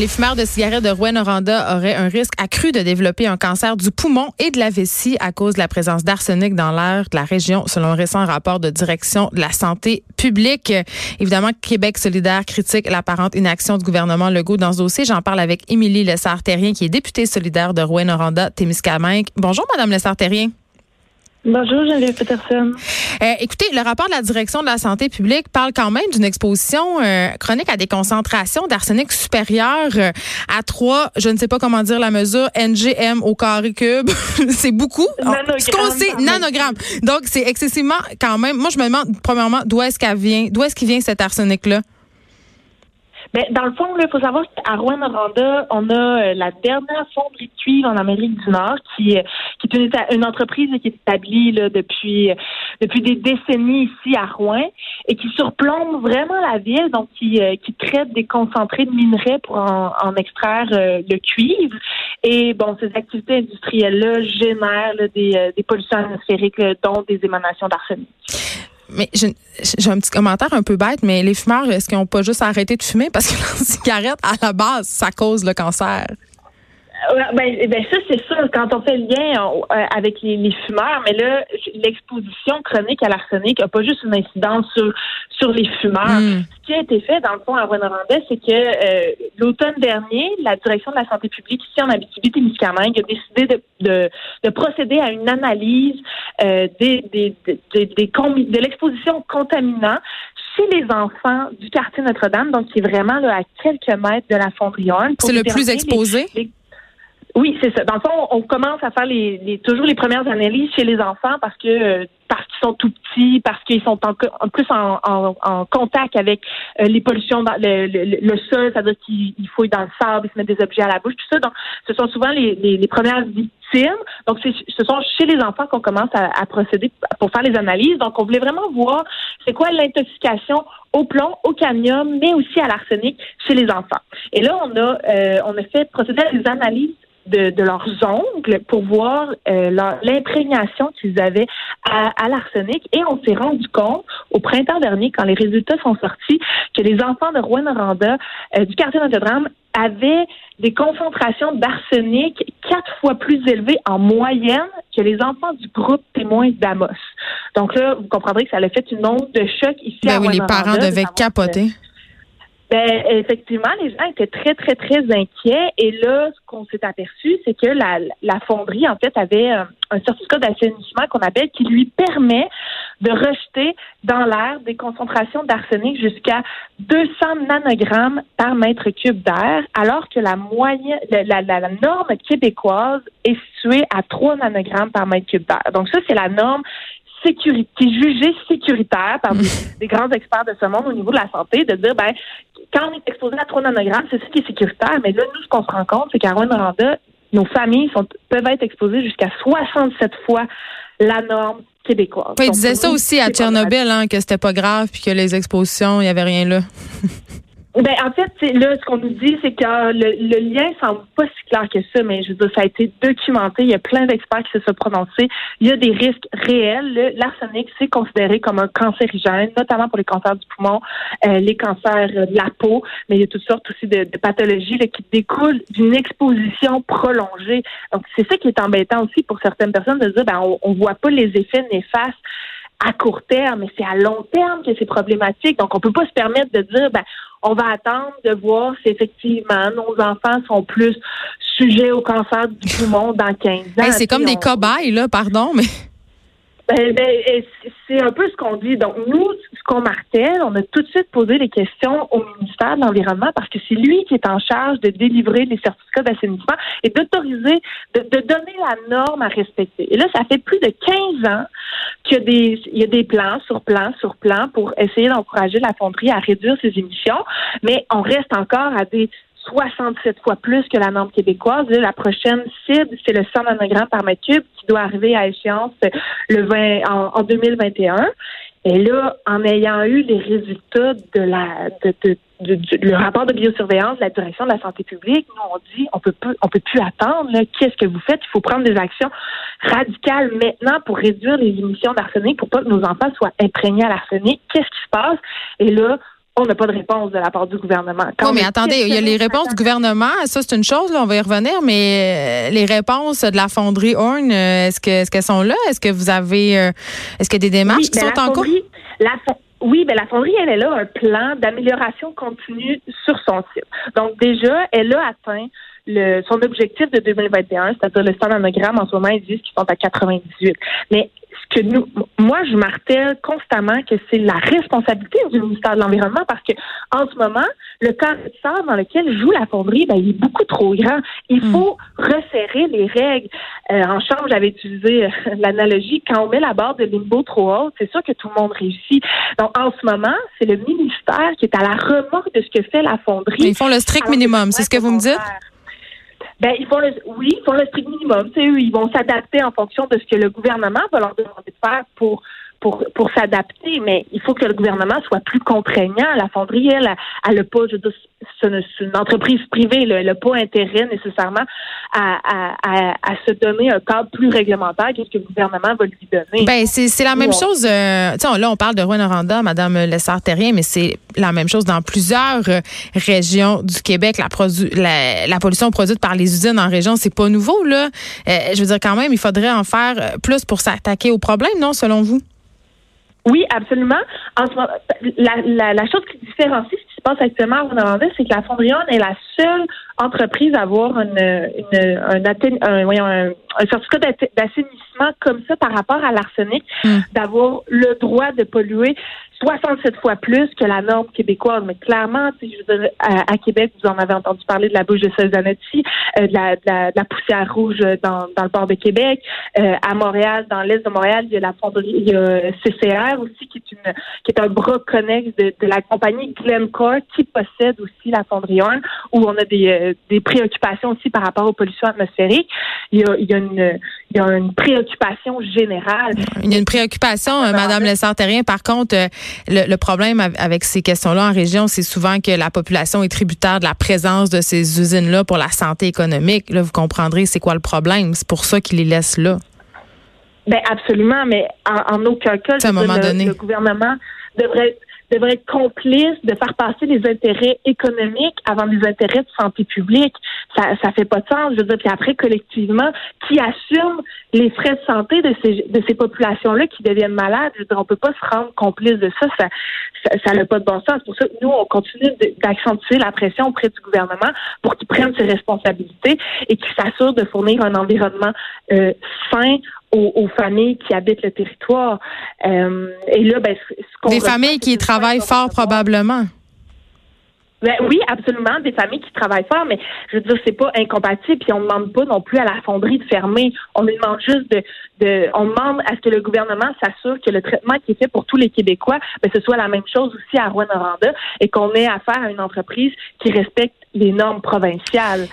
Les fumeurs de cigarettes de Rouen-Noranda auraient un risque accru de développer un cancer du poumon et de la vessie à cause de la présence d'arsenic dans l'air de la région, selon un récent rapport de direction de la santé publique. Évidemment, Québec solidaire critique l'apparente inaction du gouvernement Legault dans ce dossier. J'en parle avec Émilie Lessard-Terrien, qui est députée solidaire de Rouen-Noranda, Témiscamingue. Bonjour, Madame Lessard-Terrien. Bonjour, Geneviève Peterson. Euh, écoutez, le rapport de la direction de la santé publique parle quand même d'une exposition euh, chronique à des concentrations d'arsenic supérieures euh, à 3, je ne sais pas comment dire la mesure, NGM au carré cube. c'est beaucoup. Ce qu'on sait, nanogrammes. Donc, c'est excessivement quand même. Moi, je me demande, premièrement, d'où est-ce qu'elle vient, d'où est-ce qu'il vient cet arsenic-là? Ben, dans le fond, il faut savoir qu'à Rouen-Noranda, on a euh, la dernière fonderie de cuivre en Amérique du Nord, qui, euh, est une, entreprise qui est établie là, depuis, euh, depuis des décennies ici à Rouen et qui surplombe vraiment la ville, donc qui, qui traite des concentrés de minerais pour en, extraire le cuivre. Et bon, ces activités industrielles-là génèrent des, des pollutions atmosphériques, dont des émanations d'arsenic. Mais j'ai un petit commentaire un peu bête, mais les fumeurs, est-ce qu'ils n'ont pas juste arrêté de fumer? Parce que la cigarette, à la base, ça cause le cancer? Ben, ben ça, c'est ça. Quand on fait le lien euh, avec les, les, fumeurs, mais là, l'exposition chronique à l'arsenic n'a pas juste une incidence sur, sur les fumeurs. Hmm. Ce qui a été fait, dans le fond, à Rwanda, c'est que euh, l'automne dernier, la direction de la santé publique ici en Abitibi-Témiscamingue a décidé de, de, de, procéder à une analyse euh, des, des, des, des, de l'exposition contaminant chez les enfants du quartier Notre-Dame, donc qui est vraiment là, à quelques mètres de la fonderie C'est le plus exposé? Oui, c'est ça. Dans le fond, on commence à faire les, les, toujours les premières analyses chez les enfants parce que euh, parce qu'ils sont tout petits, parce qu'ils sont en, en plus en, en, en, contact avec euh, les pollutions dans le, le, le sol, c'est-à-dire qu'ils fouillent dans le sable, ils se mettent des objets à la bouche, tout ça. Donc, ce sont souvent les, les, les premières victimes. Donc, ce sont chez les enfants qu'on commence à, à, procéder pour faire les analyses. Donc, on voulait vraiment voir c'est quoi l'intoxication au plomb, au cadmium, mais aussi à l'arsenic chez les enfants. Et là, on a euh, on a fait procéder à des analyses de, leurs ongles pour voir euh, l'imprégnation qu'ils avaient à, l'arsenic. Et on s'est rendu compte au printemps dernier, quand les résultats sont sortis, que les enfants de Rouen-Noranda euh, du quartier Notre-Dame avaient des concentrations d'arsenic quatre fois plus élevées en moyenne que les enfants du groupe témoins d'Amos. Donc là, vous comprendrez que ça a fait une onde de choc ici ben à oui, les parents devaient capoter. Ben, effectivement, les gens étaient très, très, très inquiets. Et là, ce qu'on s'est aperçu, c'est que la, la fonderie, en fait, avait euh, un certificat d'assainissement qu'on appelle qui lui permet de rejeter dans l'air des concentrations d'arsenic jusqu'à 200 nanogrammes par mètre cube d'air, alors que la moyenne, la, la, la norme québécoise est située à 3 nanogrammes par mètre cube d'air. Donc ça, c'est la norme sécurité, qui est jugée sécuritaire par des, grands experts de ce monde au niveau de la santé, de dire, ben, quand on est exposé à 3 nanogrammes, c'est ce qui est sécuritaire. Mais là, nous, ce qu'on se rend compte, c'est qu'à Rwanda, nos familles sont, peuvent être exposées jusqu'à 67 fois la norme québécoise. ils disaient ça aussi à Tchernobyl, hein, que c'était pas grave, puis que les expositions, il n'y avait rien là. Ben, en fait, là, ce qu'on nous dit, c'est que le, le, lien semble pas si clair que ça, mais je veux dire, ça a été documenté. Il y a plein d'experts qui se sont prononcés. Il y a des risques réels. L'arsenic, c'est considéré comme un cancérigène, notamment pour les cancers du poumon, euh, les cancers de la peau, mais il y a toutes sortes aussi de, de pathologies là, qui découlent d'une exposition prolongée. Donc, c'est ça qui est embêtant aussi pour certaines personnes de dire, ben, on, on voit pas les effets néfastes à court terme, mais c'est à long terme que c'est problématique. Donc, on peut pas se permettre de dire, ben, on va attendre de voir si effectivement nos enfants sont plus sujets au cancer du poumon dans 15 ans. c'est comme des cobayes, là, pardon, mais. Ben, ben, c'est un peu ce qu'on dit. Donc, nous, qu'on martèle, on a tout de suite posé des questions au ministère de l'Environnement parce que c'est lui qui est en charge de délivrer les certificats d'assainissement et d'autoriser, de, donner la norme à respecter. Et là, ça fait plus de 15 ans qu'il y a des, plans sur plans sur plans pour essayer d'encourager la fonderie à réduire ses émissions, mais on reste encore à des 67 fois plus que la norme québécoise. la prochaine cible, c'est le 100 nanogrammes par mètre cube qui doit arriver à échéance le 20, en, 2021. Et là, en ayant eu les résultats de la de, de, le rapport de biosurveillance de la direction de la santé publique, nous on dit on peut plus on peut plus attendre. Qu'est-ce que vous faites? Il faut prendre des actions radicales maintenant pour réduire les émissions d'arsenic pour pas que nos enfants soient imprégnés à l'arsenic. Qu'est-ce qui se passe? Et là, on n'a pas de réponse de la part du gouvernement. non, mais attendez, il y a les réponses du gouvernement, ça c'est une chose, là, on va y revenir, mais euh, les réponses de la fonderie Horn, euh, est-ce que est-ce qu'elles sont là? Est-ce que vous avez euh, est-ce qu'il y a des démarches qui ben, sont en cours? oui, ben la fonderie, elle, elle a un plan d'amélioration continue sur son site. Donc déjà, elle a atteint le, son objectif de 2021, c'est-à-dire le standardogramme en ce moment, ils disent qu'ils sont à 98. Mais que nous, moi, je martèle constamment que c'est la responsabilité du ministère de l'Environnement parce que en ce moment, le corridor dans lequel joue la fonderie, ben, il est beaucoup trop grand. Il mm. faut resserrer les règles. Euh, en chambre, j'avais utilisé euh, l'analogie, quand on met la barre de limbo trop haute, c'est sûr que tout le monde réussit. Donc, en ce moment, c'est le ministère qui est à la remorque de ce que fait la fonderie. ils font le strict minimum, c'est ce que vous me dites? Ben, ils font le, oui, ils font le strict minimum. C'est eux, ils vont s'adapter en fonction de ce que le gouvernement va leur demander de faire pour pour, pour s'adapter, mais il faut que le gouvernement soit plus contraignant. La fonderie, elle, elle n'a pas, je veux c'est une entreprise privée, elle n'a pas intérêt nécessairement à, à, à, se donner un cadre plus réglementaire que ce que le gouvernement va lui donner. Ben, c'est la même chose. Euh, là, on parle de Rouen-Noranda, Mme Lessard-Terrien, mais c'est la même chose dans plusieurs euh, régions du Québec. La, la, la, pollution produite par les usines en région, c'est pas nouveau. Là. Euh, je veux dire, quand même, il faudrait en faire plus pour s'attaquer au problème, non, selon vous? Oui, absolument. En ce moment, la, la, la, chose qui différencie se passe actuellement à Rwanda, c'est que la Fondrion est la seule entreprise à avoir une, une, un, un, voyons, un, certificat d'assainissement comme ça par rapport à l'arsenic, hmm. d'avoir le droit de polluer 67 fois plus que la norme québécoise. Mais clairement, je veux dire, à, Québec, vous en avez entendu parler de la bouche de Cezanetti, euh, de, la, de, la, de, la, poussière rouge dans, dans le port de Québec. Euh, à Montréal, dans l'est de Montréal, il y a la fonderie, il y a CCR aussi, qui est une qui est un bras connexe de, de la compagnie Glencore, qui possède aussi la fonderie 1, où on a des, euh, des préoccupations aussi par rapport aux pollutions atmosphériques. Il y a, il y a, une, il y a une préoccupation générale. Il y a une préoccupation, euh, Madame Lessard-Terrien. Par contre, le, problème avec ces questions-là en région, c'est souvent que la population est tributaire de la présence de ces usines-là pour la santé économique. Là, vous comprendrez c'est quoi le problème. C'est pour ça qu'ils les laissent là. Ben absolument, mais en, aucun cas, le, gouvernement devrait devrait être complice de faire passer les intérêts économiques avant les intérêts de santé publique. Ça ça fait pas de sens. Je veux dire, puis après collectivement, qui assume les frais de santé de ces de ces populations-là qui deviennent malades? Je veux dire, on peut pas se rendre complice de ça. Ça ça n'a pas de bon sens. Pour ça, nous, on continue d'accentuer la pression auprès du gouvernement pour qu'il prenne ses responsabilités et qu'il s'assure de fournir un environnement euh, sain aux, familles qui habitent le territoire. Euh, et là, ben, ce Des familles qui travaillent fort probablement. Ben oui, absolument, des familles qui travaillent fort, mais je veux dire, c'est pas incompatible, puis on ne demande pas non plus à la fonderie de fermer. On demande juste de, de on demande à ce que le gouvernement s'assure que le traitement qui est fait pour tous les Québécois, ben, ce soit la même chose aussi à Rouen-Noranda et qu'on ait affaire à une entreprise qui respecte les normes provinciales.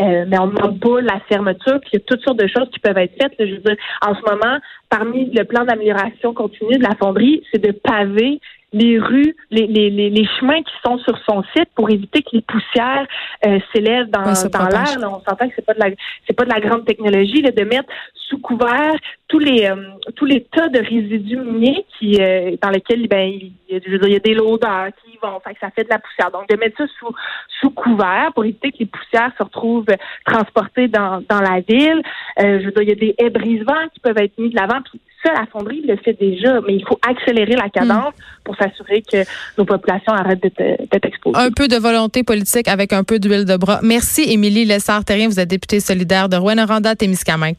Euh, mais on ne demande pas la fermeture, puis il y a toutes sortes de choses qui peuvent être faites. je veux dire, en ce moment, parmi le plan d'amélioration continue de la fonderie, c'est de paver les rues, les, les, les, chemins qui sont sur son site pour éviter que les poussières euh, s'élèvent dans, dans l'air. On s'entend que c'est pas de la c'est pas de la grande technologie là, de mettre sous couvert tous les euh, tous les tas de résidus miniers qui euh, dans lesquels ben il, je veux dire, il y a des loaders qui vont, fait que ça fait de la poussière. Donc de mettre ça sous sous couvert pour éviter que les poussières se retrouvent transportées dans dans la ville. je veux dire, il y a des haies brisants qui peuvent être mis de l'avant. Puis ça, la fonderie le fait déjà, mais il faut accélérer la cadence hmm. pour s'assurer que nos populations arrêtent d'être exposées. Un peu de volonté politique avec un peu d'huile de bras. Merci, Émilie Lessard-Terrien. Vous êtes députée solidaire de Rouen-Noranda, Témiscamingue.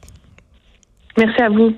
Merci à vous.